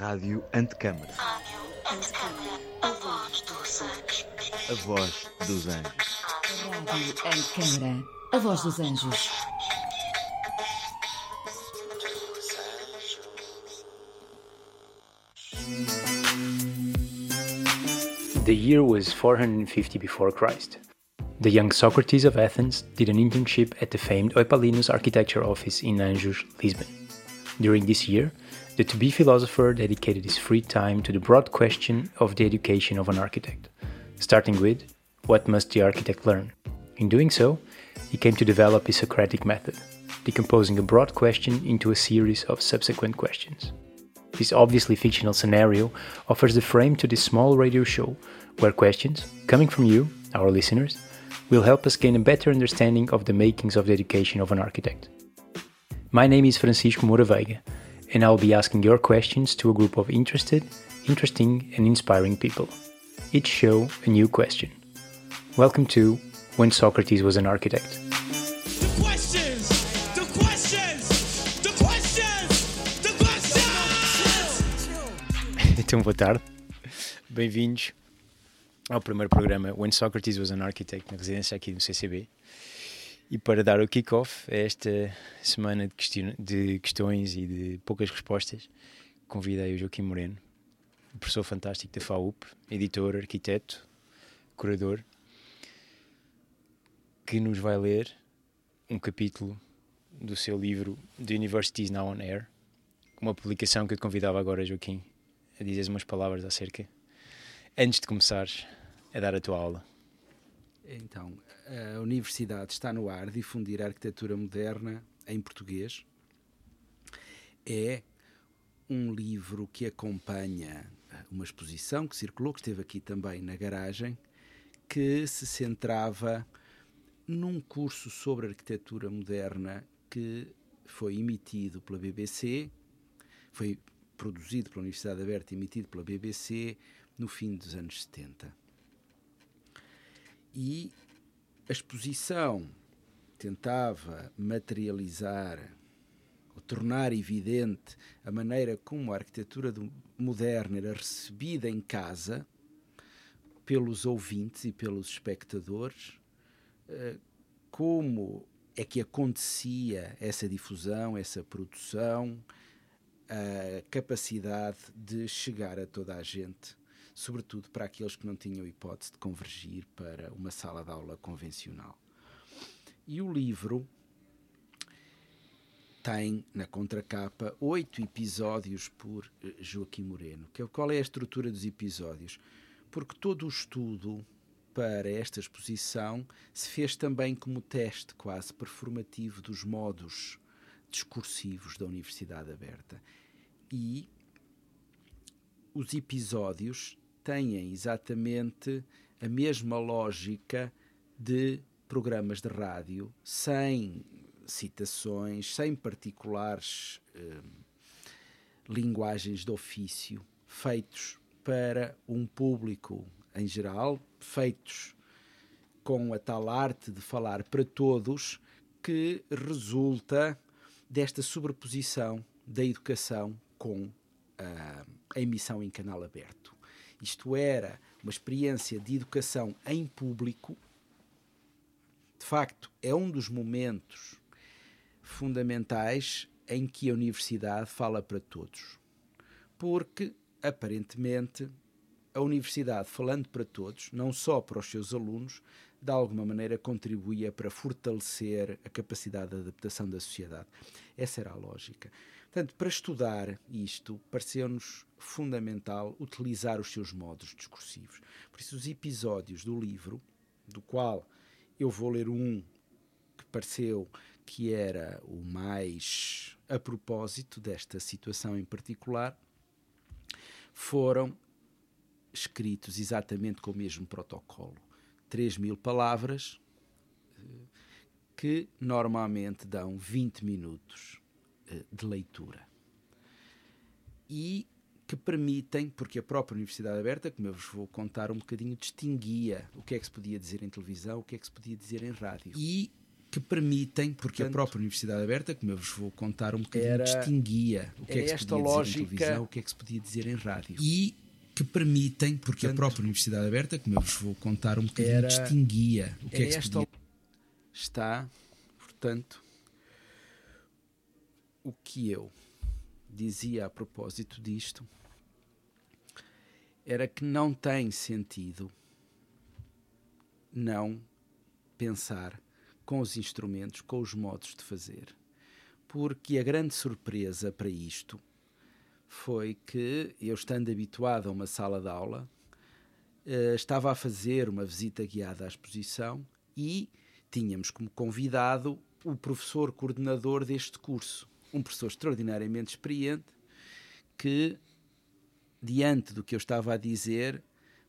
Rádio Antecâmara. A voz dos anjos. A voz dos anjos. Rádio Antecâmara. A voz dos anjos. The year was 450 before Christ. The young Socrates of Athens did an internship at the famed Eupalinus architecture office in Anjos, Lisbon. During this year, the to be philosopher dedicated his free time to the broad question of the education of an architect, starting with what must the architect learn? In doing so, he came to develop his Socratic method, decomposing a broad question into a series of subsequent questions. This obviously fictional scenario offers the frame to this small radio show where questions, coming from you, our listeners, will help us gain a better understanding of the makings of the education of an architect. My name is Francisco Moura and I'll be asking your questions to a group of interested, interesting, and inspiring people. Each show a new question. Welcome to When Socrates Was an Architect. The questions! The questions! The questions! The questions! Então, boa tarde. Bem-vindos ao primeiro programa When Socrates Was an Architect, na residência aqui do CCB. E para dar o kick-off a esta semana de, question de questões e de poucas respostas, convidei o Joaquim Moreno, professor fantástico da FAUP, editor, arquiteto, curador, que nos vai ler um capítulo do seu livro The Universities Now on Air, uma publicação que eu convidava agora, Joaquim, a dizeres umas palavras acerca, antes de começares a dar a tua aula. Então, a Universidade está no ar difundir a arquitetura moderna em português. É um livro que acompanha uma exposição que circulou, que esteve aqui também na garagem, que se centrava num curso sobre arquitetura moderna que foi emitido pela BBC, foi produzido pela Universidade Aberta e emitido pela BBC no fim dos anos 70. E a exposição tentava materializar ou tornar evidente a maneira como a arquitetura moderna era recebida em casa pelos ouvintes e pelos espectadores, como é que acontecia essa difusão, essa produção, a capacidade de chegar a toda a gente sobretudo para aqueles que não tinham hipótese de convergir para uma sala de aula convencional. E o livro tem na contracapa oito episódios por Joaquim Moreno. Que, qual é a estrutura dos episódios? Porque todo o estudo para esta exposição se fez também como teste quase performativo dos modos discursivos da Universidade Aberta. E os episódios têm exatamente a mesma lógica de programas de rádio, sem citações, sem particulares eh, linguagens de ofício, feitos para um público em geral, feitos com a tal arte de falar para todos, que resulta desta sobreposição da educação com a, a emissão em canal aberto. Isto era uma experiência de educação em público. De facto, é um dos momentos fundamentais em que a universidade fala para todos. Porque, aparentemente, a universidade, falando para todos, não só para os seus alunos, de alguma maneira contribuía para fortalecer a capacidade de adaptação da sociedade. Essa era a lógica. Portanto, para estudar isto, pareceu-nos fundamental utilizar os seus modos discursivos. Por isso, os episódios do livro, do qual eu vou ler um que pareceu que era o mais a propósito desta situação em particular, foram escritos exatamente com o mesmo protocolo. 3 mil palavras que normalmente dão 20 minutos de leitura. E que permitem, porque a própria Universidade Aberta, como eu vos vou contar um bocadinho, distinguia o que é que se podia dizer em televisão, o que é que se podia dizer em rádio. E que permitem, porque Portanto, a própria Universidade Aberta, como eu vos vou contar um bocadinho, era- distinguia o que é, que se podia dizer lógica- em televisão, o que é que se podia dizer em rádio. E que permitem, porque a Portanto, própria Universidade Aberta, como eu vos vou contar um bocadinho, era- distinguia o que é, é que se podia está, portanto, o que eu dizia a propósito disto era que não tem sentido não pensar com os instrumentos, com os modos de fazer. Porque a grande surpresa para isto foi que eu, estando habituado a uma sala de aula, eh, estava a fazer uma visita guiada à exposição e tínhamos como convidado o professor coordenador deste curso, um professor extraordinariamente experiente que, diante do que eu estava a dizer,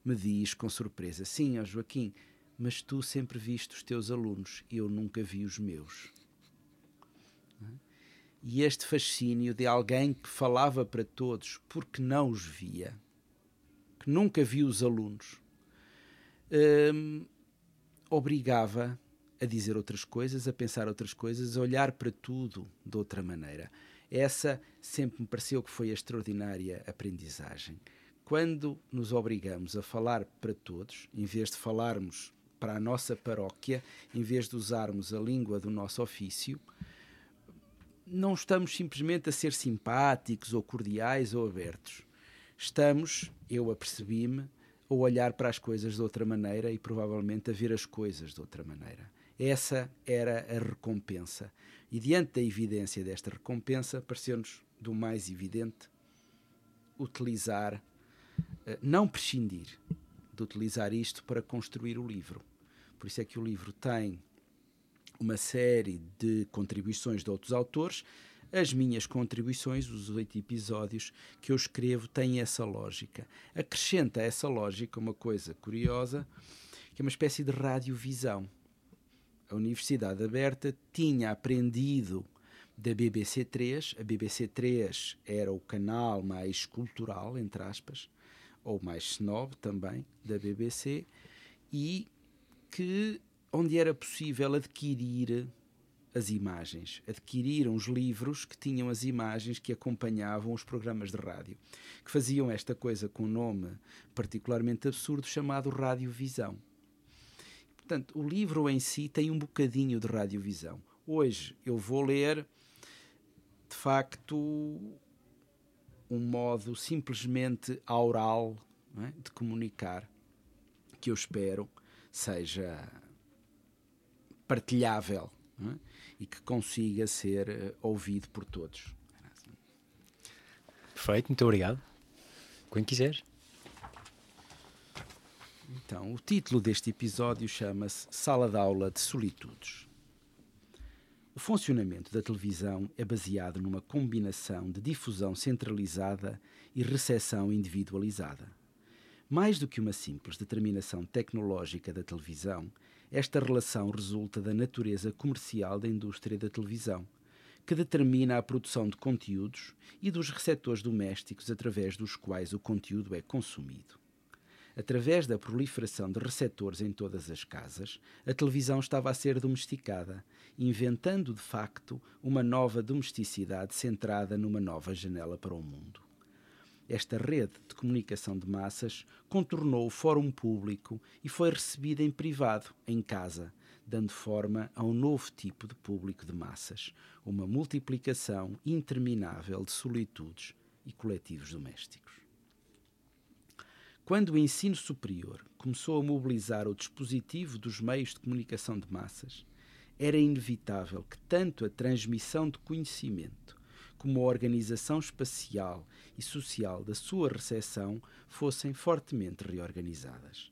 me diz com surpresa: Sim, ó Joaquim, mas tu sempre viste os teus alunos, eu nunca vi os meus. E este fascínio de alguém que falava para todos porque não os via, que nunca viu os alunos, hum, obrigava a dizer outras coisas, a pensar outras coisas, a olhar para tudo de outra maneira. Essa sempre me pareceu que foi a extraordinária aprendizagem. Quando nos obrigamos a falar para todos, em vez de falarmos para a nossa paróquia, em vez de usarmos a língua do nosso ofício, não estamos simplesmente a ser simpáticos ou cordiais ou abertos. Estamos, eu apercebi-me, a olhar para as coisas de outra maneira e provavelmente a ver as coisas de outra maneira. Essa era a recompensa. E diante da evidência desta recompensa, pareceu-nos do mais evidente utilizar, eh, não prescindir de utilizar isto para construir o livro. Por isso é que o livro tem uma série de contribuições de outros autores. As minhas contribuições, os oito episódios que eu escrevo, têm essa lógica. Acrescenta a essa lógica uma coisa curiosa, que é uma espécie de radiovisão. A Universidade Aberta tinha aprendido da BBC 3, a BBC 3 era o canal mais cultural, entre aspas, ou mais snob também, da BBC, e que onde era possível adquirir as imagens. Adquiriram os livros que tinham as imagens que acompanhavam os programas de rádio, que faziam esta coisa com um nome particularmente absurdo chamado radiovisão. Portanto, o livro em si tem um bocadinho de radiovisão. Hoje eu vou ler, de facto, um modo simplesmente aural é, de comunicar que eu espero seja partilhável é? e que consiga ser eh, ouvido por todos. Perfeito, muito obrigado. Quando quiseres. Então, o título deste episódio chama-se Sala de Aula de Solitudes. O funcionamento da televisão é baseado numa combinação de difusão centralizada e recepção individualizada. Mais do que uma simples determinação tecnológica da televisão, esta relação resulta da natureza comercial da indústria da televisão, que determina a produção de conteúdos e dos receptores domésticos através dos quais o conteúdo é consumido. Através da proliferação de receptores em todas as casas, a televisão estava a ser domesticada, inventando de facto uma nova domesticidade centrada numa nova janela para o mundo. Esta rede de comunicação de massas contornou o fórum público e foi recebida em privado, em casa, dando forma a um novo tipo de público de massas, uma multiplicação interminável de solitudes e coletivos domésticos. Quando o ensino superior começou a mobilizar o dispositivo dos meios de comunicação de massas, era inevitável que tanto a transmissão de conhecimento como a organização espacial e social da sua recepção fossem fortemente reorganizadas.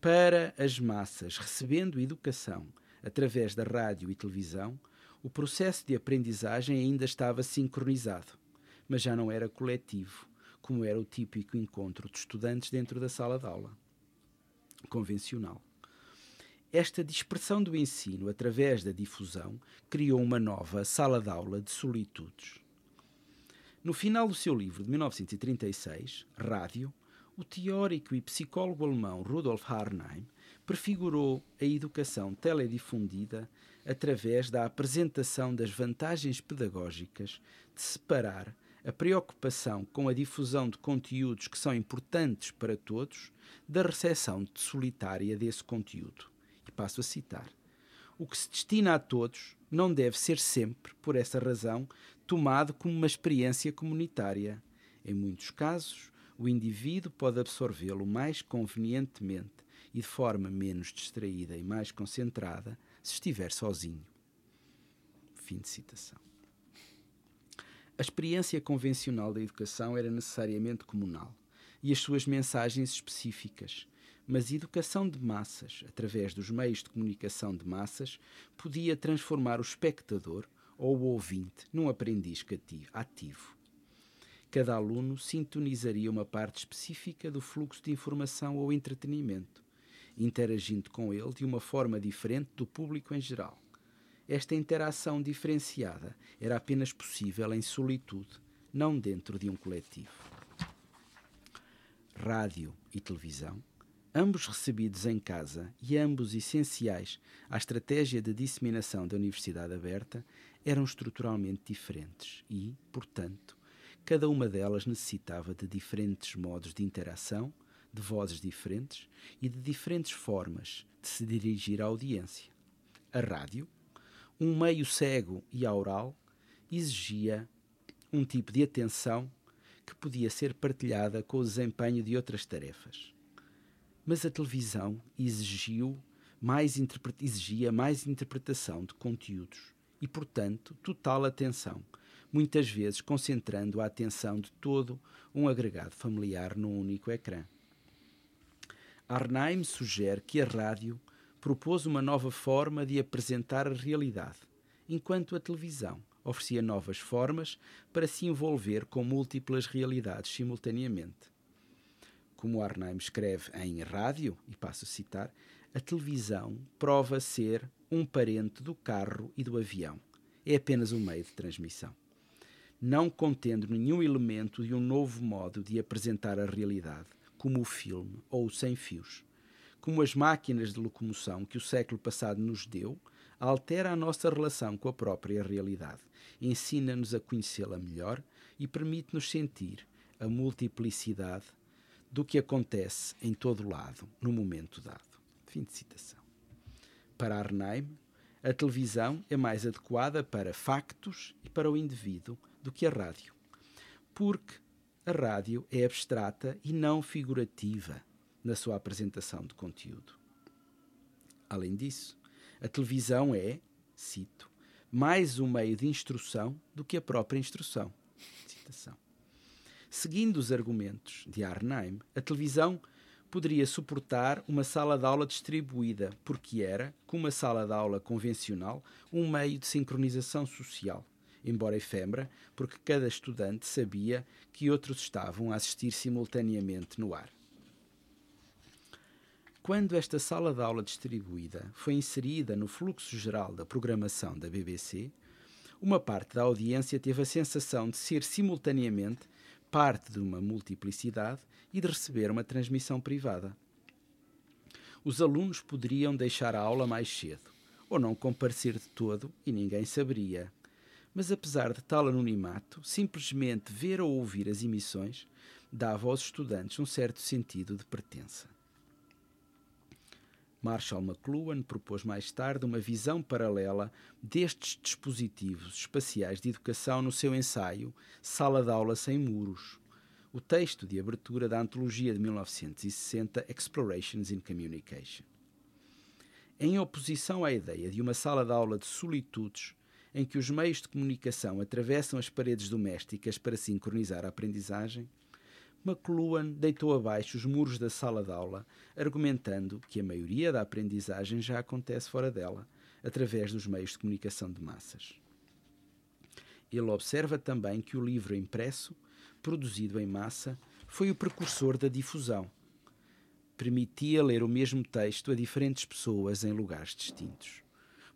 Para as massas recebendo educação através da rádio e televisão, o processo de aprendizagem ainda estava sincronizado, mas já não era coletivo, como era o típico encontro de estudantes dentro da sala de aula convencional. Esta dispersão do ensino através da difusão criou uma nova sala de aula de solitudes. No final do seu livro de 1936, Rádio, O teórico e psicólogo alemão Rudolf Harnaim prefigurou a educação teledifundida através da apresentação das vantagens pedagógicas de separar a preocupação com a difusão de conteúdos que são importantes para todos da recepção solitária desse conteúdo. E passo a citar: O que se destina a todos não deve ser sempre, por essa razão, tomado como uma experiência comunitária. Em muitos casos, o indivíduo pode absorvê-lo mais convenientemente e de forma menos distraída e mais concentrada se estiver sozinho. Fim de citação. A experiência convencional da educação era necessariamente comunal e as suas mensagens específicas, mas a educação de massas, através dos meios de comunicação de massas, podia transformar o espectador ou o ouvinte num aprendiz ativo. Cada aluno sintonizaria uma parte específica do fluxo de informação ou entretenimento, interagindo com ele de uma forma diferente do público em geral. Esta interação diferenciada era apenas possível em solitude, não dentro de um coletivo. Rádio e televisão, ambos recebidos em casa e ambos essenciais à estratégia de disseminação da Universidade Aberta, eram estruturalmente diferentes e, portanto, cada uma delas necessitava de diferentes modos de interação, de vozes diferentes e de diferentes formas de se dirigir à audiência. A rádio, um meio cego e aural, exigia um tipo de atenção que podia ser partilhada com o desempenho de outras tarefas. Mas a televisão exigiu mais exigia mais interpretação de conteúdos e, portanto, total atenção, muitas vezes concentrando a atenção de todo um agregado familiar num único ecrã. Arnheim sugere que a rádio propôs uma nova forma de apresentar a realidade, enquanto a televisão oferecia novas formas para se envolver com múltiplas realidades simultaneamente. Como Arnheim escreve em Rádio, e passo a citar, a televisão prova ser um parente do carro e do avião. É apenas um meio de transmissão. Não contendo nenhum elemento de um novo modo de apresentar a realidade, como o filme ou o sem fios. Como as máquinas de locomoção que o século passado nos deu, altera a nossa relação com a própria realidade, ensina-nos a conhecê-la melhor e permite-nos sentir a multiplicidade do que acontece em todo lado, no momento dado. Fim de citação. Para Arnheim, a televisão é mais adequada para factos e para o indivíduo do que a rádio, porque a rádio é abstrata e não figurativa na sua apresentação de conteúdo. Além disso, a televisão é, cito, mais um meio de instrução do que a própria instrução. Citação. Seguindo os argumentos de Arnheim, a televisão poderia suportar uma sala de aula distribuída, porque era, como a sala de aula convencional, um meio de sincronização social embora efêmera, porque cada estudante sabia que outros estavam a assistir simultaneamente no ar. Quando esta sala de aula distribuída foi inserida no fluxo geral da programação da BBC, uma parte da audiência teve a sensação de ser simultaneamente parte de uma multiplicidade e de receber uma transmissão privada. Os alunos poderiam deixar a aula mais cedo, ou não comparecer de todo e ninguém saberia mas apesar de tal anonimato, simplesmente ver ou ouvir as emissões dava aos estudantes um certo sentido de pertença. Marshall McLuhan propôs mais tarde uma visão paralela destes dispositivos espaciais de educação no seu ensaio Sala de Aula Sem Muros, o texto de abertura da antologia de 1960 Explorations in Communication. Em oposição à ideia de uma sala de aula de solitudes em que os meios de comunicação atravessam as paredes domésticas para sincronizar a aprendizagem, McLuhan deitou abaixo os muros da sala de aula, argumentando que a maioria da aprendizagem já acontece fora dela, através dos meios de comunicação de massas. Ele observa também que o livro impresso, produzido em massa, foi o precursor da difusão. Permitia ler o mesmo texto a diferentes pessoas em lugares distintos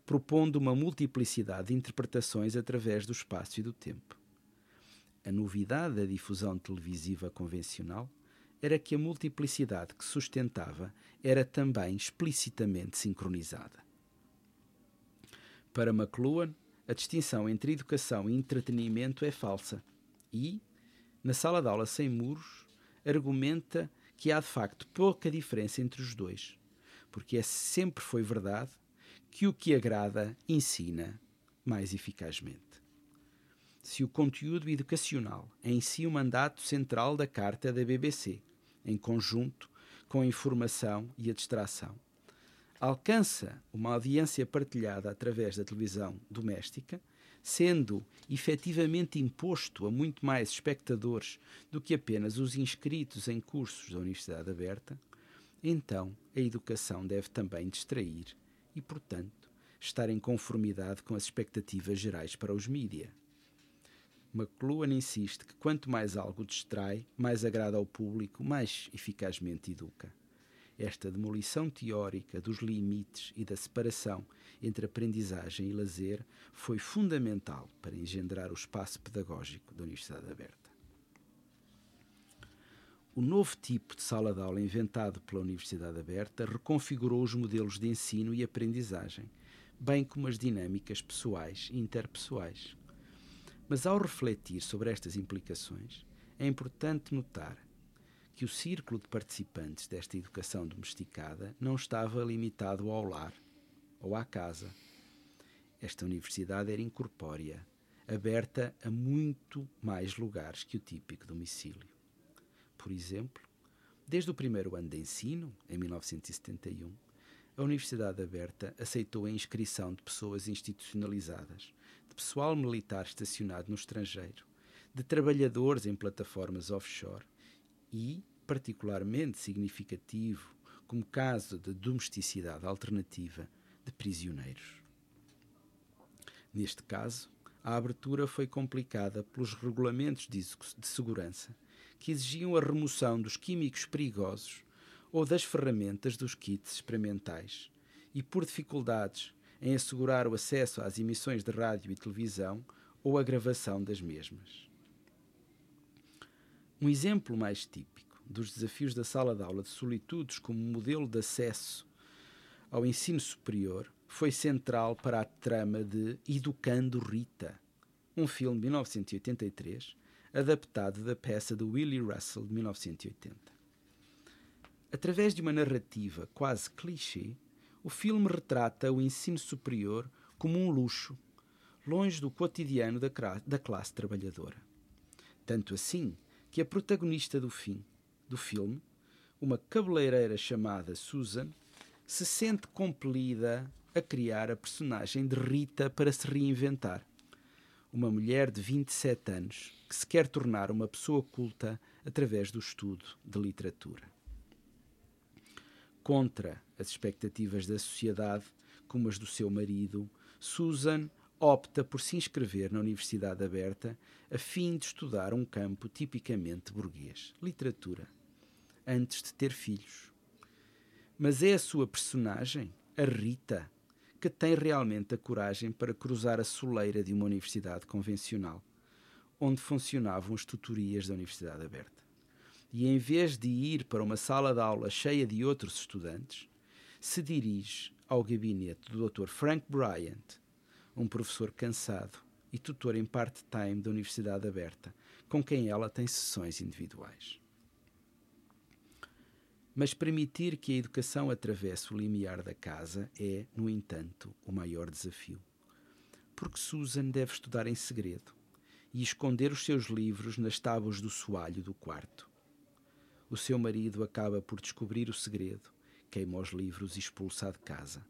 propondo uma multiplicidade de interpretações através do espaço e do tempo. A novidade da difusão televisiva convencional era que a multiplicidade que sustentava era também explicitamente sincronizada. Para McLuhan, a distinção entre educação e entretenimento é falsa e, na sala de aula sem muros, argumenta que há de facto pouca diferença entre os dois, porque é sempre foi verdade que o que agrada ensina mais eficazmente. Se o conteúdo educacional é em si o mandato central da Carta da BBC, em conjunto com a informação e a distração, alcança uma audiência partilhada através da televisão doméstica, sendo efetivamente imposto a muito mais espectadores do que apenas os inscritos em cursos da Universidade Aberta, então a educação deve também distrair e, portanto, estar em conformidade com as expectativas gerais para os mídia. McLuhan insiste que quanto mais algo distrai, mais agrada ao público, mais eficazmente educa. Esta demolição teórica dos limites e da separação entre aprendizagem e lazer foi fundamental para engendrar o espaço pedagógico da Universidade Aberta. O novo tipo de sala de aula inventado pela Universidade Aberta reconfigurou os modelos de ensino e aprendizagem, bem como as dinâmicas pessoais e interpessoais. Mas ao refletir sobre estas implicações, é importante notar que o círculo de participantes desta educação domesticada não estava limitado ao lar ou à casa. Esta universidade era incorpórea, aberta a muito mais lugares que o típico domicílio. Por exemplo, desde o primeiro ano de ensino, em 1971, a Universidade Aberta aceitou a inscrição de pessoas institucionalizadas, de pessoal militar estacionado no estrangeiro, de trabalhadores em plataformas offshore e, particularmente significativo como caso de domesticidade alternativa, de prisioneiros. Neste caso, a abertura foi complicada pelos regulamentos de segurança que exigiam a remoção dos químicos perigosos ou das ferramentas dos kits experimentais e por dificuldades em assegurar o acesso às emissões de rádio e televisão ou a gravação das mesmas. Um exemplo mais típico dos desafios da sala de aula de solitudes como modelo de acesso ao ensino superior foi central para a trama de Educando Rita, um filme de 1983 adaptado da peça de Willie Russell de 1980. Através de uma narrativa quase clichê, o filme retrata o ensino superior como um luxo, longe do cotidiano da, da classe trabalhadora. Tanto assim que a protagonista do fim do filme, uma cabeleireira chamada Susan, se sente compelida a criar a personagem de Rita para se reinventar. Uma mulher de 27 anos que se quer tornar uma pessoa culta através do estudo de literatura contra as expectativas da sociedade, como as do seu marido, Susan opta por se inscrever na Universidade Aberta a fim de estudar um campo tipicamente burguês, literatura, antes de ter filhos. Mas é a sua personagem, a Rita, que tem realmente a coragem para cruzar a soleira de uma universidade convencional, onde funcionavam as tutorias da Universidade Aberta e, em vez de ir para uma sala de aula cheia de outros estudantes, se dirige ao gabinete do Dr. Frank Bryant, um professor cansado e tutor em part-time da Universidade Aberta, com quem ela tem sessões individuais. Mas permitir que a educação atravesse o limiar da casa é, no entanto, o maior desafio. Porque Susan deve estudar em segredo e esconder os seus livros nas tábuas do soalho do quarto o seu marido acaba por descobrir o segredo, queima os livros e expulsa de casa.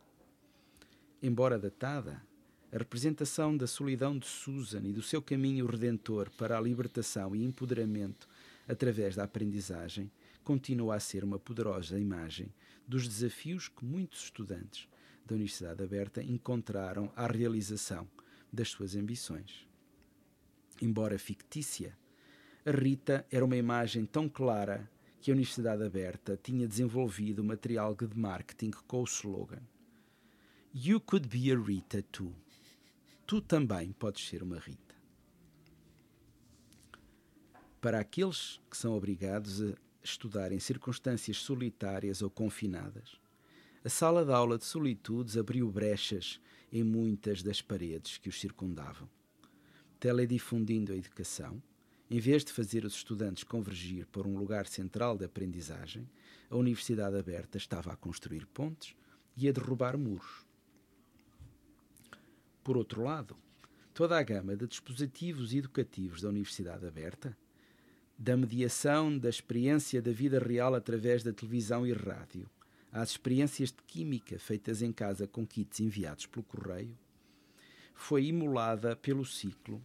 Embora datada, a representação da solidão de Susan e do seu caminho redentor para a libertação e empoderamento através da aprendizagem continua a ser uma poderosa imagem dos desafios que muitos estudantes da Universidade Aberta encontraram à realização das suas ambições. Embora fictícia, a Rita era uma imagem tão clara que a Universidade Aberta tinha desenvolvido material de marketing com o slogan You could be a Rita too. Tu também podes ser uma Rita. Para aqueles que são obrigados a estudar em circunstâncias solitárias ou confinadas, a sala de aula de solitudes abriu brechas em muitas das paredes que os circundavam. Teledifundindo a educação, em vez de fazer os estudantes convergir para um lugar central de aprendizagem, a Universidade Aberta estava a construir pontes e a derrubar muros. Por outro lado, toda a gama de dispositivos educativos da Universidade Aberta, da mediação da experiência da vida real através da televisão e rádio, às experiências de química feitas em casa com kits enviados pelo correio, foi imolada pelo ciclo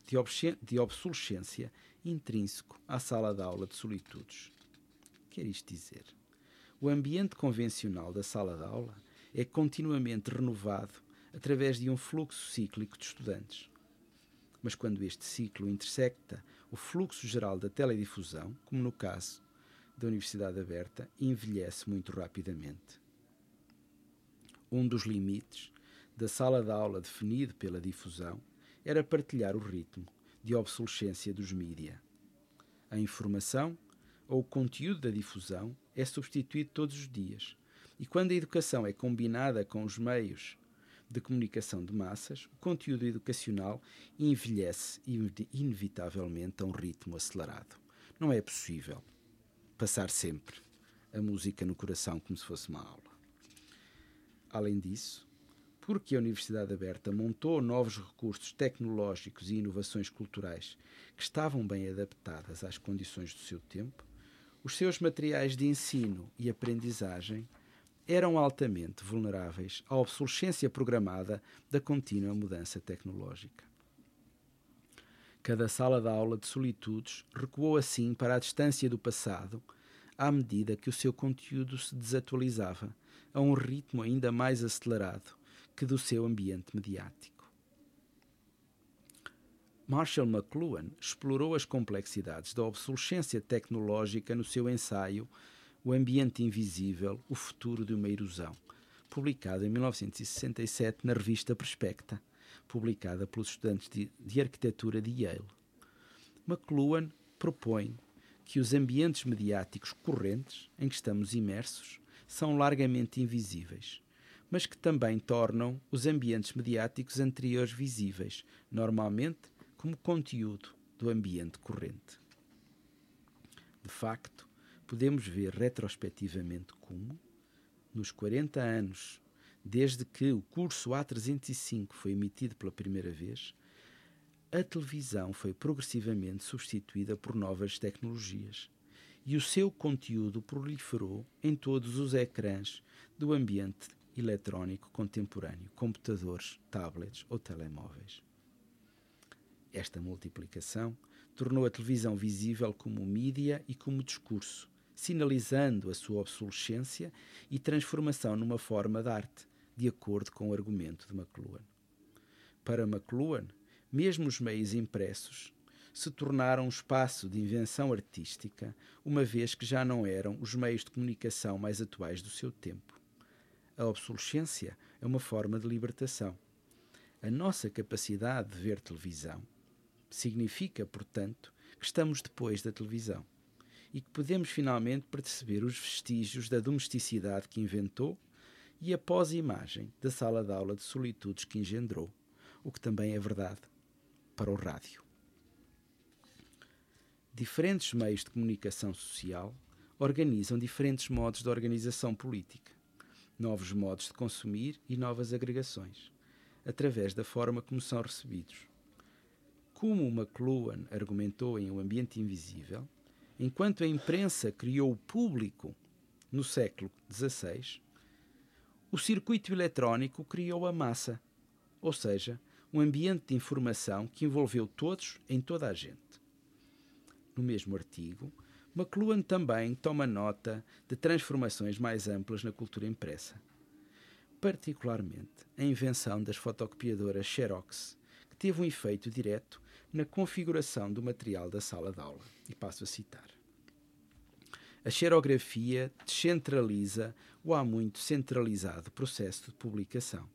de obsolescência intrínseco à sala de aula de solitudes. Quer isto dizer? O ambiente convencional da sala de aula é continuamente renovado através de um fluxo cíclico de estudantes. Mas quando este ciclo intersecta o fluxo geral da teledifusão, como no caso da Universidade Aberta, envelhece muito rapidamente. Um dos limites da sala de aula definido pela difusão era partilhar o ritmo de obsolescência dos mídia. A informação ou o conteúdo da difusão é substituído todos os dias. E quando a educação é combinada com os meios de comunicação de massas, o conteúdo educacional envelhece inevitavelmente a um ritmo acelerado. Não é possível passar sempre a música no coração como se fosse uma aula. Além disso, porque a Universidade Aberta montou novos recursos tecnológicos e inovações culturais que estavam bem adaptadas às condições do seu tempo, os seus materiais de ensino e aprendizagem eram altamente vulneráveis à obsolescência programada da contínua mudança tecnológica. Cada sala de aula de solitudes recuou assim para a distância do passado, à medida que o seu conteúdo se desatualizava, a um ritmo ainda mais acelerado que do seu ambiente mediático. Marshall McLuhan explorou as complexidades da obsolescência tecnológica no seu ensaio o Ambiente Invisível, o Futuro de uma Erosão, publicado em 1967 na revista Perspecta, publicada pelos estudantes de, de arquitetura de Yale. McLuhan propõe que os ambientes mediáticos correntes em que estamos imersos são largamente invisíveis, mas que também tornam os ambientes mediáticos anteriores visíveis, normalmente como conteúdo do ambiente corrente. De facto, podemos ver retrospectivamente como, nos 40 anos desde que o curso A305 foi emitido pela primeira vez, a televisão foi progressivamente substituída por novas tecnologias e o seu conteúdo proliferou em todos os ecrãs do ambiente eletrónico contemporâneo, computadores, tablets ou telemóveis. Esta multiplicação tornou a televisão visível como mídia e como discurso, sinalizando a sua obsolescência e transformação numa forma de arte, de acordo com o argumento de McLuhan. Para McLuhan, mesmo os meios impressos se tornaram um espaço de invenção artística, uma vez que já não eram os meios de comunicação mais atuais do seu tempo. A obsolescência é uma forma de libertação. A nossa capacidade de ver televisão significa, portanto, que estamos depois da televisão e que podemos finalmente perceber os vestígios da domesticidade que inventou e a pós-imagem da sala de aula de solitudes que engendrou, o que também é verdade para o rádio. Diferentes meios de comunicação social organizam diferentes modos de organização política, novos modos de consumir e novas agregações, através da forma como são recebidos. Como McLuhan argumentou em O Ambiente Invisível, Enquanto a imprensa criou o público no século XVI, o circuito eletrónico criou a massa, ou seja, um ambiente de informação que envolveu todos em toda a gente. No mesmo artigo, McLuhan também toma nota de transformações mais amplas na cultura impressa, particularmente a invenção das fotocopiadoras Xerox, que teve um efeito direto na configuração do material da sala de aula. E passo a citar. A xerografia descentraliza o há muito centralizado processo de publicação.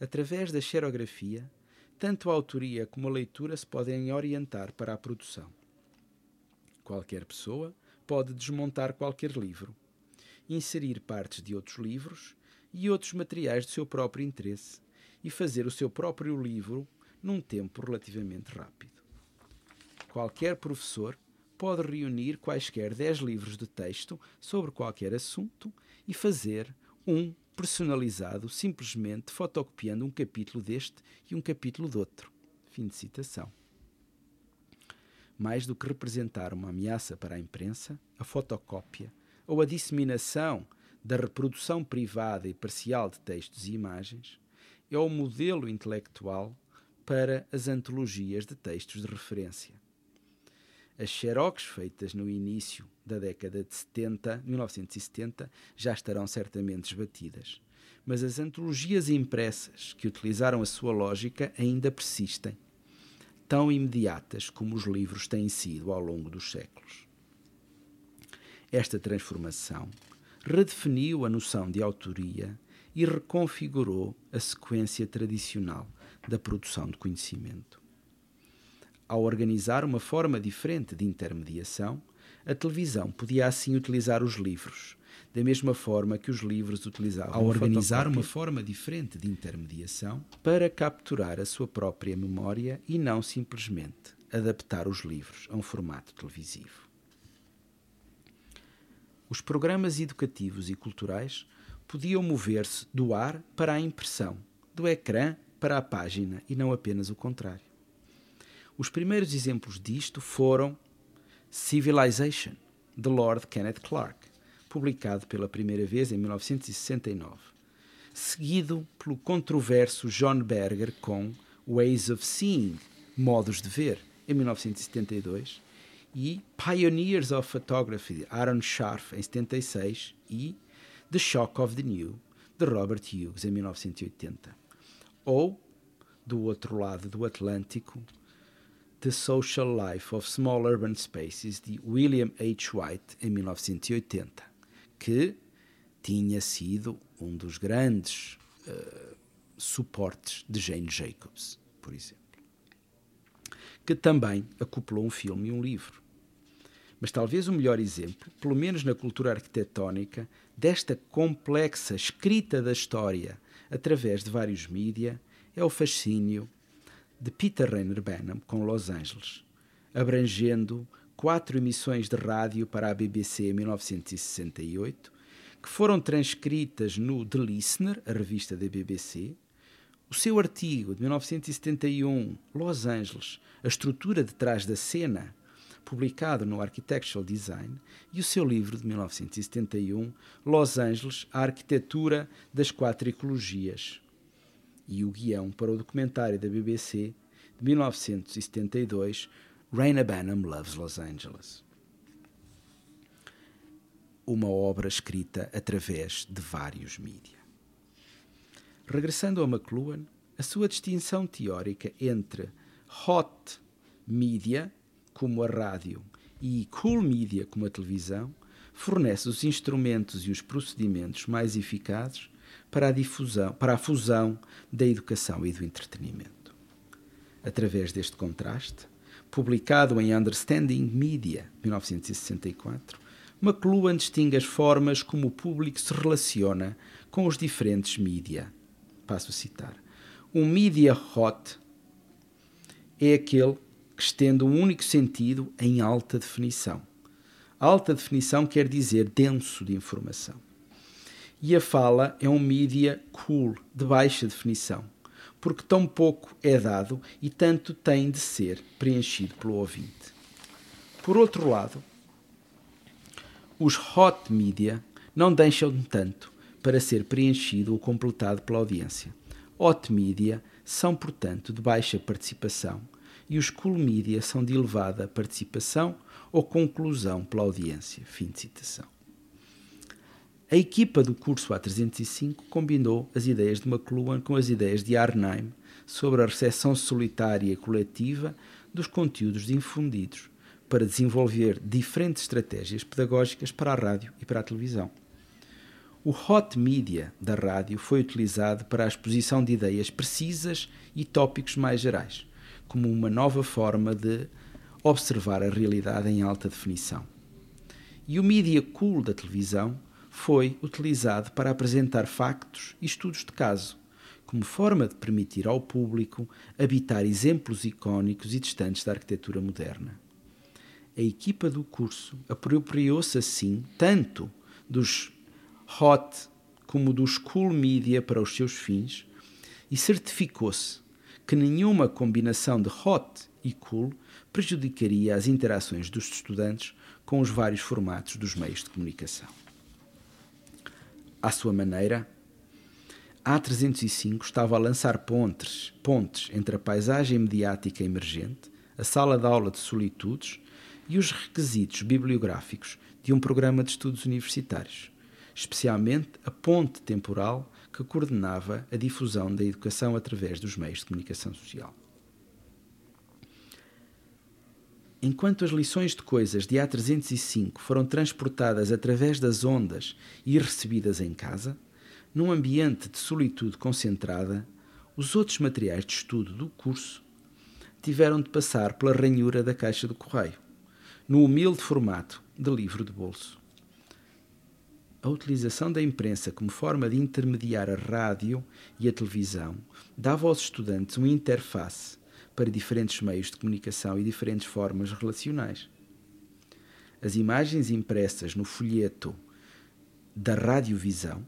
Através da xerografia, tanto a autoria como a leitura se podem orientar para a produção. Qualquer pessoa pode desmontar qualquer livro, inserir partes de outros livros e outros materiais do seu próprio interesse e fazer o seu próprio livro num tempo relativamente rápido. Qualquer professor pode reunir quaisquer 10 livros de texto sobre qualquer assunto e fazer um personalizado simplesmente fotocopiando um capítulo deste e um capítulo do outro. Fim de citação. Mais do que representar uma ameaça para a imprensa, a fotocópia ou a disseminação da reprodução privada e parcial de textos e imagens é o modelo intelectual para as antologias de textos de referência. As xerox feitas no início da década de 70, 1970 já estarão certamente esbatidas, mas as antologias impressas que utilizaram a sua lógica ainda persistem, tão imediatas como os livros têm sido ao longo dos séculos. Esta transformação redefiniu a noção de autoria e reconfigurou a sequência tradicional da produção de conhecimento. Ao organizar uma forma diferente de intermediação, a televisão podia assim utilizar os livros, da mesma forma que os livros utilizavam ao organizar uma forma diferente de intermediação para capturar a sua própria memória e não simplesmente adaptar os livros a um formato televisivo. Os programas educativos e culturais podiam mover-se do ar para a impressão, do ecrã para a página e não apenas o contrário. Os primeiros exemplos disto foram Civilization, de Lord Kenneth Clark, publicado pela primeira vez em 1969, seguido pelo controverso John Berger com Ways of Seeing, Modos de Ver, em 1972, e Pioneers of Photography, de Aaron Scharf, em 76, e The Shock of the New, de Robert Hughes, em 1980. Ou, do outro lado do Atlântico, The Social Life of Small Urban Spaces, de William H. White, em 1980, que tinha sido um dos grandes uh, suportes de Jane Jacobs, por exemplo. Que também acoplou um filme e um livro. Mas talvez o melhor exemplo, pelo menos na cultura arquitetónica, desta complexa escrita da história através de vários mídia, é o fascínio de Peter Rainer Benham com Los Angeles, abrangendo quatro emissões de rádio para a BBC em 1968, que foram transcritas no The Listener, a revista da BBC, o seu artigo de 1971, Los Angeles, a estrutura de trás da cena, publicado no Architectural Design, e o seu livro de 1971, Los Angeles, a arquitetura das quatro ecologias, e o guião para o documentário da BBC de 1972, Raina Banham Loves Los Angeles. Uma obra escrita através de vários mídia. Regressando a McLuhan, a sua distinção teórica entre hot media, como a rádio, e cool media, como a televisão, fornece os instrumentos e os procedimentos mais eficazes para a difusão, para a fusão da educação e do entretenimento. Através deste contraste, publicado em Understanding Media, 1964, McLuhan distingue as formas como o público se relaciona com os diferentes mídia. Passo a citar. Um media hot é aquele que estende um único sentido em alta definição. Alta definição quer dizer denso de informação e a fala é um mídia cool, de baixa definição, porque tão pouco é dado e tanto tem de ser preenchido pelo ouvinte. Por outro lado, os hot media não deixam tanto para ser preenchido ou completado pela audiência. Hot media são, portanto, de baixa participação e os cool media são de elevada participação ou conclusão pela audiência. Fim de citação. A equipa do curso A305 combinou as ideias de McLuhan com as ideias de Arnheim sobre a recepção solitária e coletiva dos conteúdos difundidos para desenvolver diferentes estratégias pedagógicas para a rádio e para a televisão. O hot media da rádio foi utilizado para a exposição de ideias precisas e tópicos mais gerais, como uma nova forma de observar a realidade em alta definição E o media cool da televisão foi utilizado para apresentar factos e estudos de caso, como forma de permitir ao público habitar exemplos icónicos e distantes da arquitetura moderna. A equipa do curso apropriou-se assim tanto dos hot como dos cool media para os seus fins e certificou-se que nenhuma combinação de hot e cool prejudicaria as interações dos estudantes com os vários formatos dos meios de comunicação. À sua maneira, a A305 estava a lançar pontes, pontes entre a paisagem mediática emergente, a sala de aula de solitudes e os requisitos bibliográficos de um programa de estudos universitários, especialmente a ponte temporal que coordenava a difusão da educação através dos meios de comunicação social. Enquanto as lições de coisas de A305 foram transportadas através das ondas e recebidas em casa, num ambiente de solitude concentrada, os outros materiais de estudo do curso tiveram de passar pela ranhura da caixa do correio, no humilde formato de livro de bolso. A utilização da imprensa como forma de intermediar a rádio e a televisão dava aos estudantes uma interface para diferentes meios de comunicação e diferentes formas relacionais. As imagens impressas no folheto da radiovisão,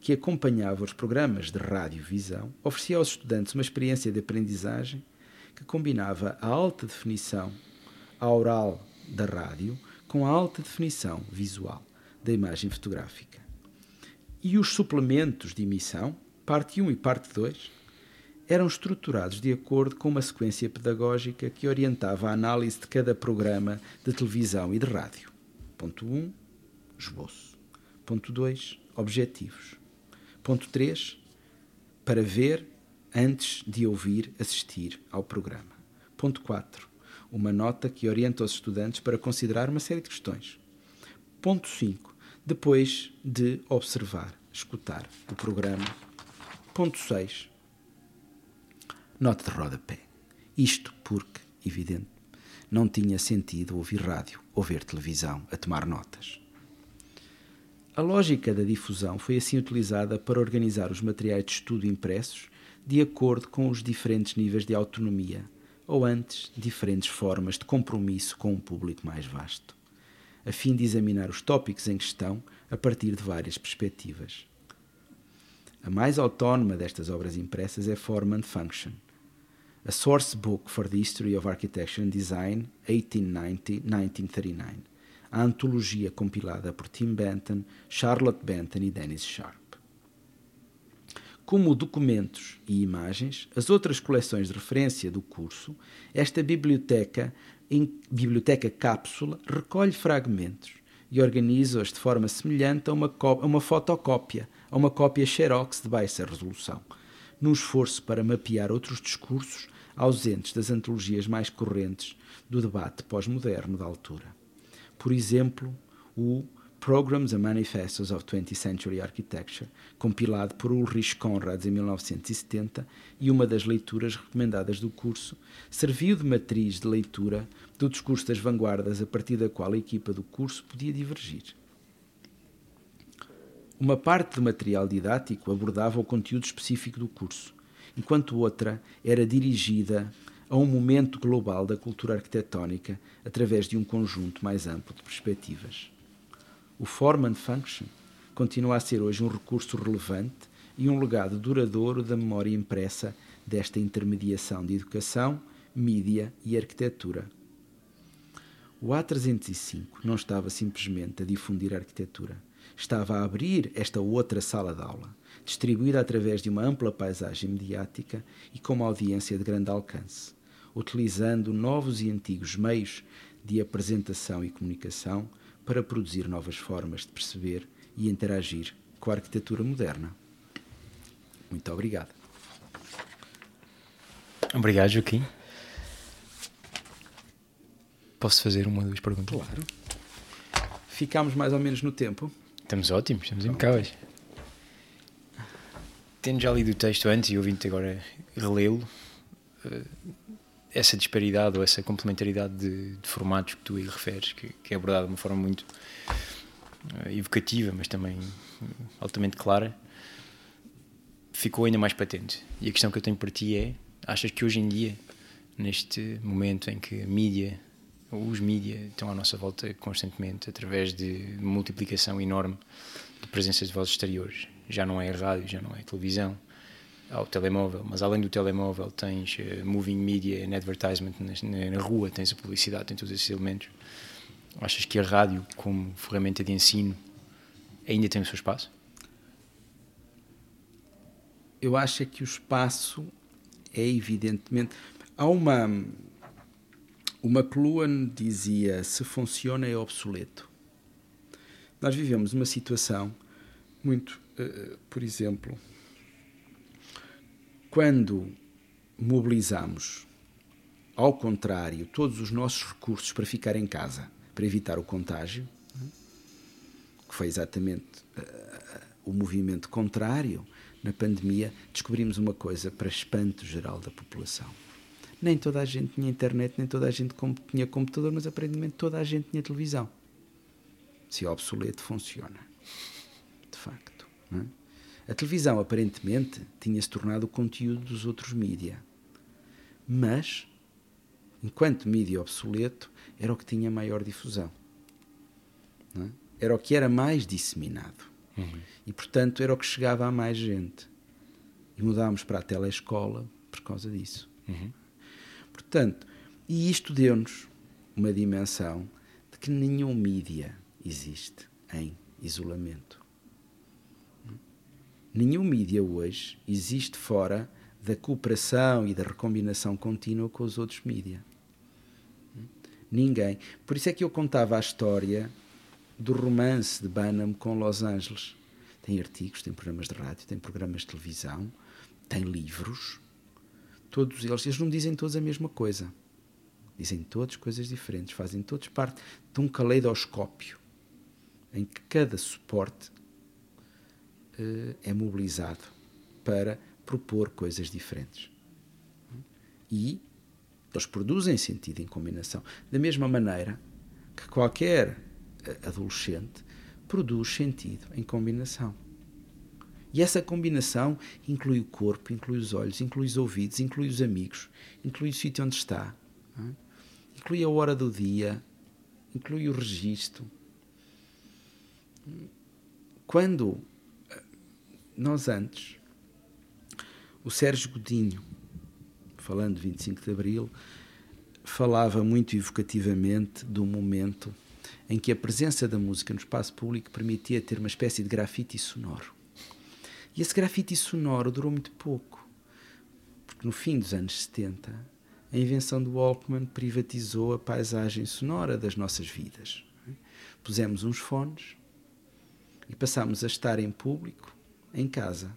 que acompanhava os programas de radiovisão, oferecia aos estudantes uma experiência de aprendizagem que combinava a alta definição aural da rádio com a alta definição visual da imagem fotográfica. E os suplementos de emissão, parte 1 e parte 2, eram estruturados de acordo com uma sequência pedagógica que orientava a análise de cada programa de televisão e de rádio. Ponto 1, esboço. Ponto 2, objetivos. Ponto 3, para ver antes de ouvir assistir ao programa. Ponto 4, uma nota que orienta os estudantes para considerar uma série de questões. Ponto 5, depois de observar, escutar o programa. Ponto 6, nota de rodapé. Isto porque, evidente, não tinha sentido ouvir rádio ou ver televisão a tomar notas. A lógica da difusão foi assim utilizada para organizar os materiais de estudo impressos de acordo com os diferentes níveis de autonomia, ou antes, diferentes formas de compromisso com um público mais vasto, a fim de examinar os tópicos em questão a partir de várias perspectivas. A mais autónoma destas obras impressas é Form and Function, a Source Book for the History of Architecture and Design 1890-1939, a antologia compilada por Tim Benton, Charlotte Benton e Dennis Sharp. Como documentos e imagens, as outras coleções de referência do curso, esta biblioteca, em biblioteca cápsula, recolhe fragmentos e organiza-os de forma semelhante a uma, a uma fotocópia, a uma cópia xerox de baixa resolução, num esforço para mapear outros discursos ausentes das antologias mais correntes do debate pós-moderno da altura. Por exemplo, o Programs and Manifestos of 20th Century Architecture, compilado por Ulrich Conrads em 1970 e uma das leituras recomendadas do curso, serviu de matriz de leitura do discurso das vanguardas a partir da qual a equipa do curso podia divergir. Uma parte do material didático abordava o conteúdo específico do curso, enquanto outra era dirigida a um momento global da cultura arquitetónica através de um conjunto mais amplo de perspectivas. O Form and Function continua a ser hoje um recurso relevante e um legado duradouro da memória impressa desta intermediação de educação, mídia e arquitetura. O A305 não estava simplesmente a difundir a arquitetura, estava a abrir esta outra sala de aula, distribuída através de uma ampla paisagem mediática e com uma audiência de grande alcance, utilizando novos e antigos meios de apresentação e comunicação para produzir novas formas de perceber e interagir com a arquitetura moderna. Muito obrigado. Obrigado, Joaquim. Posso fazer uma ou duas perguntas? Claro. Ficámos mais ou menos no tempo. Estamos ótimos, estamos impecáveis. Tendo já lido o texto antes e ouvindo-te agora relê-lo, eh, essa disparidade ou essa complementaridade de, de formatos que tu aí referes, que, que é abordada de uma forma muito uh, evocativa, mas também uh, altamente clara, ficou ainda mais patente. E a questão que eu tenho para ti é: achas que hoje em dia, neste momento em que a mídia, os mídia estão à nossa volta constantemente, através de multiplicação enorme de presenças de vozes exteriores, já não é rádio, já não é televisão, ao telemóvel, mas além do telemóvel tens uh, moving media and advertisement na, na, rua, tens a publicidade, tens todos esses elementos. Achas que a rádio, como ferramenta de ensino, ainda tem o seu espaço? Eu acho que o espaço é evidentemente. Há uma. Uma McLuhan dizia: se funciona é obsoleto. Nós vivemos uma situação muito. Uh, por exemplo, quando mobilizamos, ao contrário, todos os nossos recursos para ficar em casa, para evitar o contágio, que foi exatamente uh, o movimento contrário na pandemia, descobrimos uma coisa para espanto geral da população. Nem toda a gente tinha internet, nem toda a gente tinha computador, mas aparentemente toda a gente tinha televisão. Se é obsoleto, funciona. De facto. É? A televisão, aparentemente, tinha-se tornado o conteúdo dos outros mídia. Mas, enquanto mídia obsoleto, era o que tinha maior difusão. É? Era o que era mais disseminado. Uhum. E, portanto, era o que chegava a mais gente. E mudámos para a telescola por causa disso. Uhum. Portanto, e isto deu-nos uma dimensão de que nenhum mídia existe em isolamento. Nenhum mídia hoje existe fora da cooperação e da recombinação contínua com os outros mídia. Ninguém. Por isso é que eu contava a história do romance de Banham com Los Angeles. Tem artigos, tem programas de rádio, tem programas de televisão, tem livros. Todos eles, eles não dizem todos a mesma coisa. Dizem todos coisas diferentes, fazem todos parte de um caleidoscópio em que cada suporte é mobilizado para propor coisas diferentes. E eles produzem sentido em combinação. Da mesma maneira que qualquer eh, adolescente produz sentido em combinação. E essa combinação inclui o corpo, inclui os olhos, inclui os ouvidos, inclui os amigos, inclui o sítio onde está, é? inclui a hora do dia, inclui o registro. Quando nós antes, o Sérgio Godinho, falando de 25 de Abril, falava muito evocativamente do momento em que a presença da música no espaço público permitia ter uma espécie de grafite sonoro. E esse grafite sonoro durou muito pouco, porque no fim dos anos 70, a invenção do Walkman privatizou a paisagem sonora das nossas vidas. Pusemos uns fones e passámos a estar em público em casa.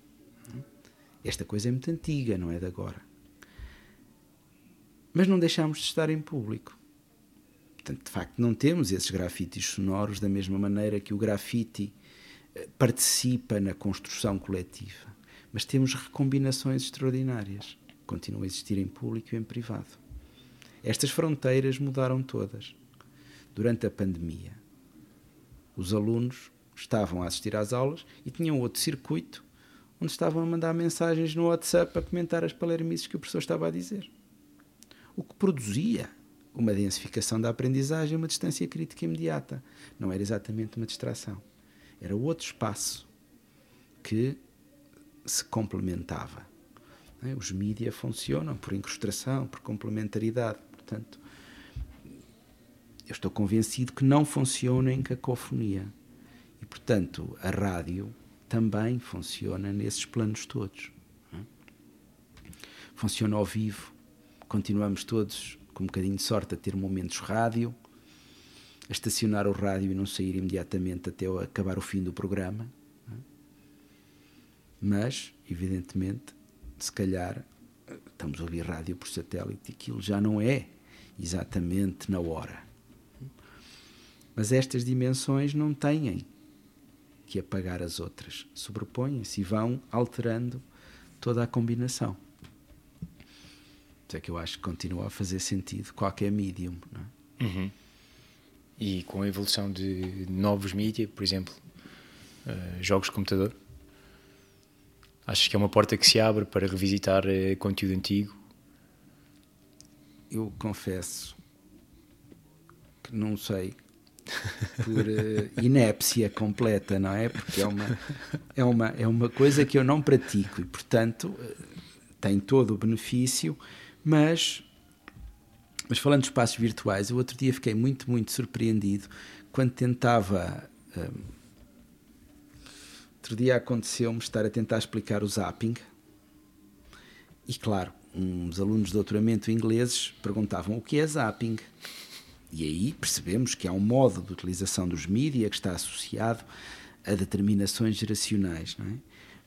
Esta coisa é muito antiga, não é de agora. Mas não deixámos de estar em público. Portanto, de facto, não temos esses grafites sonoros da mesma maneira que o grafite eh, participa na construção coletiva. Mas temos recombinações extraordinárias. Continuam a existir em público e em privado. Estas fronteiras mudaram todas. Durante a pandemia, os alunos estavam a assistir às aulas e tinham outro circuito onde estavam a mandar mensagens no WhatsApp a comentar as palermices que o professor estava a dizer. O que produzia uma densificação da aprendizagem, uma distância crítica imediata. Não era exatamente uma distração. Era outro espaço que se complementava. É? Os mídias funcionam por incrustação, por complementaridade. Portanto, eu estou convencido que não funciona em cacofonia. E, portanto, a rádio também funciona nesses planos todos. É? Funciona ao vivo, continuamos todos, com um bocadinho de sorte, a ter momentos rádio, a estacionar o rádio e não sair imediatamente até acabar o fim do programa. É? Mas, evidentemente, se calhar estamos a ouvir rádio por satélite e aquilo já não é exatamente na hora. Mas estas dimensões não têm que apagar as outras. Sobrepõem-se e vão alterando toda a combinação. Por é que eu acho que continua a fazer sentido qualquer medium. É? E com a evolução de novos mídias, por exemplo, eh, jogos de computador, achas que é uma porta que se abre para revisitar eh, conteúdo antigo? Eu confesso que não sei por eh, inépcia completa, não é? Porque é uma, é, uma, é uma coisa que eu não pratico e, portanto, eh, tem todo o benefício, mas, mas falando de espaços virtuais, eu outro dia fiquei muito, muito surpreendido quando tentava. hum, outro dia aconteceu-me estar a tentar explicar o zapping e, claro, uns alunos de doutoramento ingleses perguntavam o que é zapping. E aí percebemos que há um modo de utilização dos mídia que está associado a determinações geracionais, não é?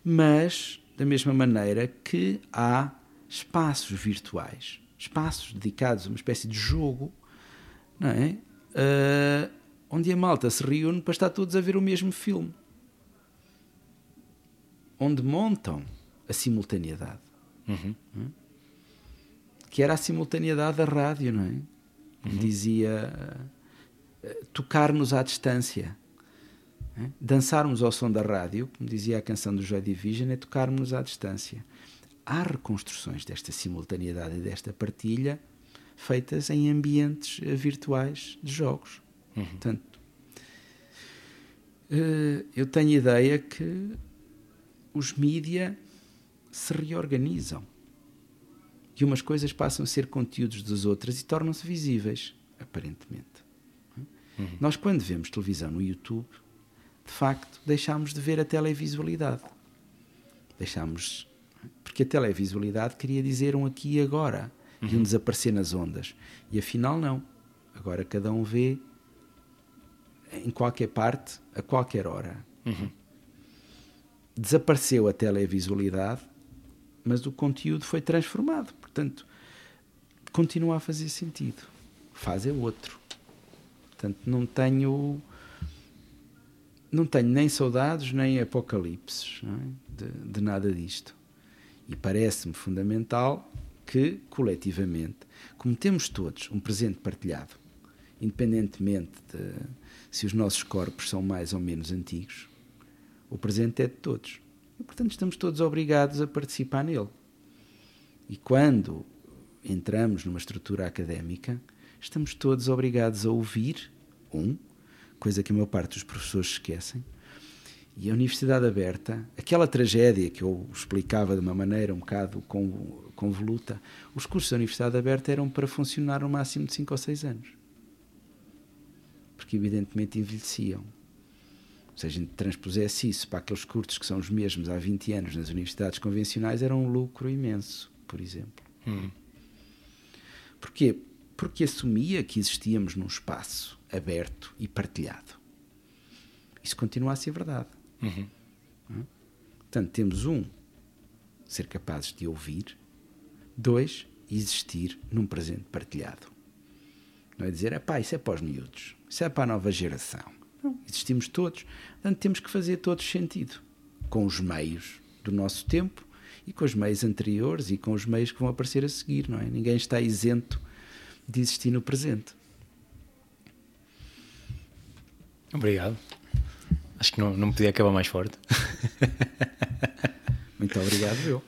Mas, da mesma maneira que há espaços virtuais, espaços dedicados a uma espécie de jogo, não é? Ah, onde a malta se reúne para estar todos a ver o mesmo filme. Onde montam a simultaneidade. Hum? Que era a simultaneidade da rádio, não é? Como dizia eh, tocar-nos à distância. né? Dançarmos ao som da rádio, como dizia a canção do Joy Division, é tocarmos à distância. Há reconstruções desta simultaneidade e desta partilha feitas em ambientes eh, virtuais de jogos. Portanto, eh, eu tenho a ideia que os mídia se reorganizam e umas coisas passam a ser conteúdos das outras e tornam-se visíveis, aparentemente. Nós, quando vemos televisão no YouTube, de facto, deixámos de ver a televisualidade. Deixámos. Porque a televisualidade queria dizer um aqui e agora e um desaparecer nas ondas. E afinal, não. Agora cada um vê em qualquer parte, a qualquer hora. Desapareceu a televisualidade, mas o conteúdo foi transformado. Portanto, continua a fazer sentido. Faz é outro. Portanto, não tenho não tenho nem saudades nem apocalipses é? de, de nada disto. E parece-me fundamental que, coletivamente, como temos todos um presente partilhado, independentemente de se os nossos corpos são mais ou menos antigos, o presente é de todos. E, portanto, estamos todos obrigados a participar nele. E quando entramos numa estrutura académica, estamos todos obrigados a ouvir, um, coisa que a maior parte dos professores esquecem, e a Universidade Aberta, aquela tragédia que eu explicava de uma maneira um bocado con- convoluta, os cursos da Universidade Aberta eram para funcionar no máximo de 5 ou 6 anos. Porque, evidentemente, envelheciam. Se a gente transpusesse isso para aqueles cursos que são os mesmos há 20 anos nas universidades convencionais, era um lucro imenso, por exemplo. Porquê? Porque assumia que existíamos num espaço aberto e partilhado. Isso continua a ser verdade. É? Portanto, temos um, ser capazes de ouvir, dois, existir num presente partilhado. Não é dizer, pá, isso é para os miúdos, isso é para a nova geração. Não, existimos todos, portanto temos que fazer todos sentido, com os meios do nosso tempo e com os meios anteriores e com os meios que vão aparecer a seguir, não é? Ninguém está isento de existir no presente. Obrigado. Acho que não, não podia acabar mais forte. Muito obrigado, eu.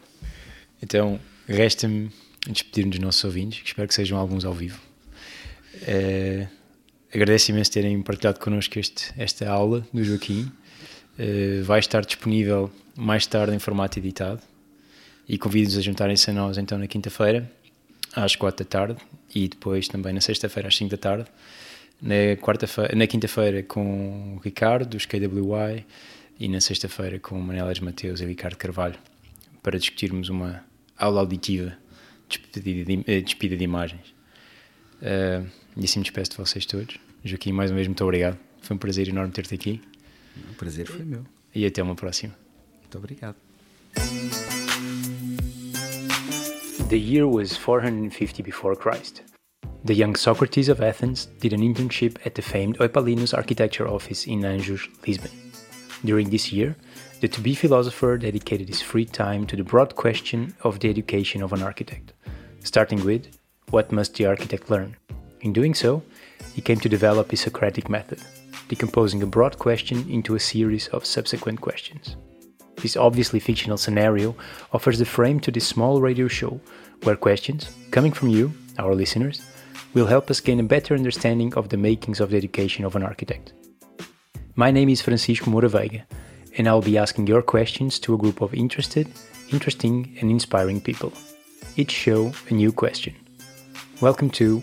Então, resta-me despedir-me dos nossos ouvintes, que espero que sejam alguns ao vivo. Eh, agradeço imenso terem partilhado connosco este, esta aula do Joaquim. Eh, vai estar disponível mais tarde em formato editado e convido-os a juntarem-se a nós então na quinta-feira às quatro da tarde e depois também na sexta-feira às cinco da tarde. Na, quarta-feira, na quinta-feira com o Ricardo, dos KWY, e na sexta-feira com o Manelas Mateus e Ricardo Carvalho, para discutirmos uma aula auditiva despedida de, eh, despedida de imagens. Eh, e assim me despeço de vocês todos. Joaquim, mais uma vez, muito obrigado. Foi um prazer enorme ter-te aqui O prazer foi meu. e até uma próxima. Muito obrigado. The year was 450 before Christ. The young Socrates of Athens did an internship at the famed Eupalinus architecture office in Anjos, Lisbon. During this year, the to be philosopher dedicated his free time to the broad question of the education of an architect, starting with what must the architect learn? In doing so, he came to develop his Socratic method, decomposing a broad question into a series of subsequent questions. This obviously fictional scenario offers the frame to this small radio show where questions, coming from you, our listeners, will help us gain a better understanding of the makings of the education of an architect. My name is Francisco Moraveiga, and I'll be asking your questions to a group of interested, interesting, and inspiring people. Each show a new question. Welcome to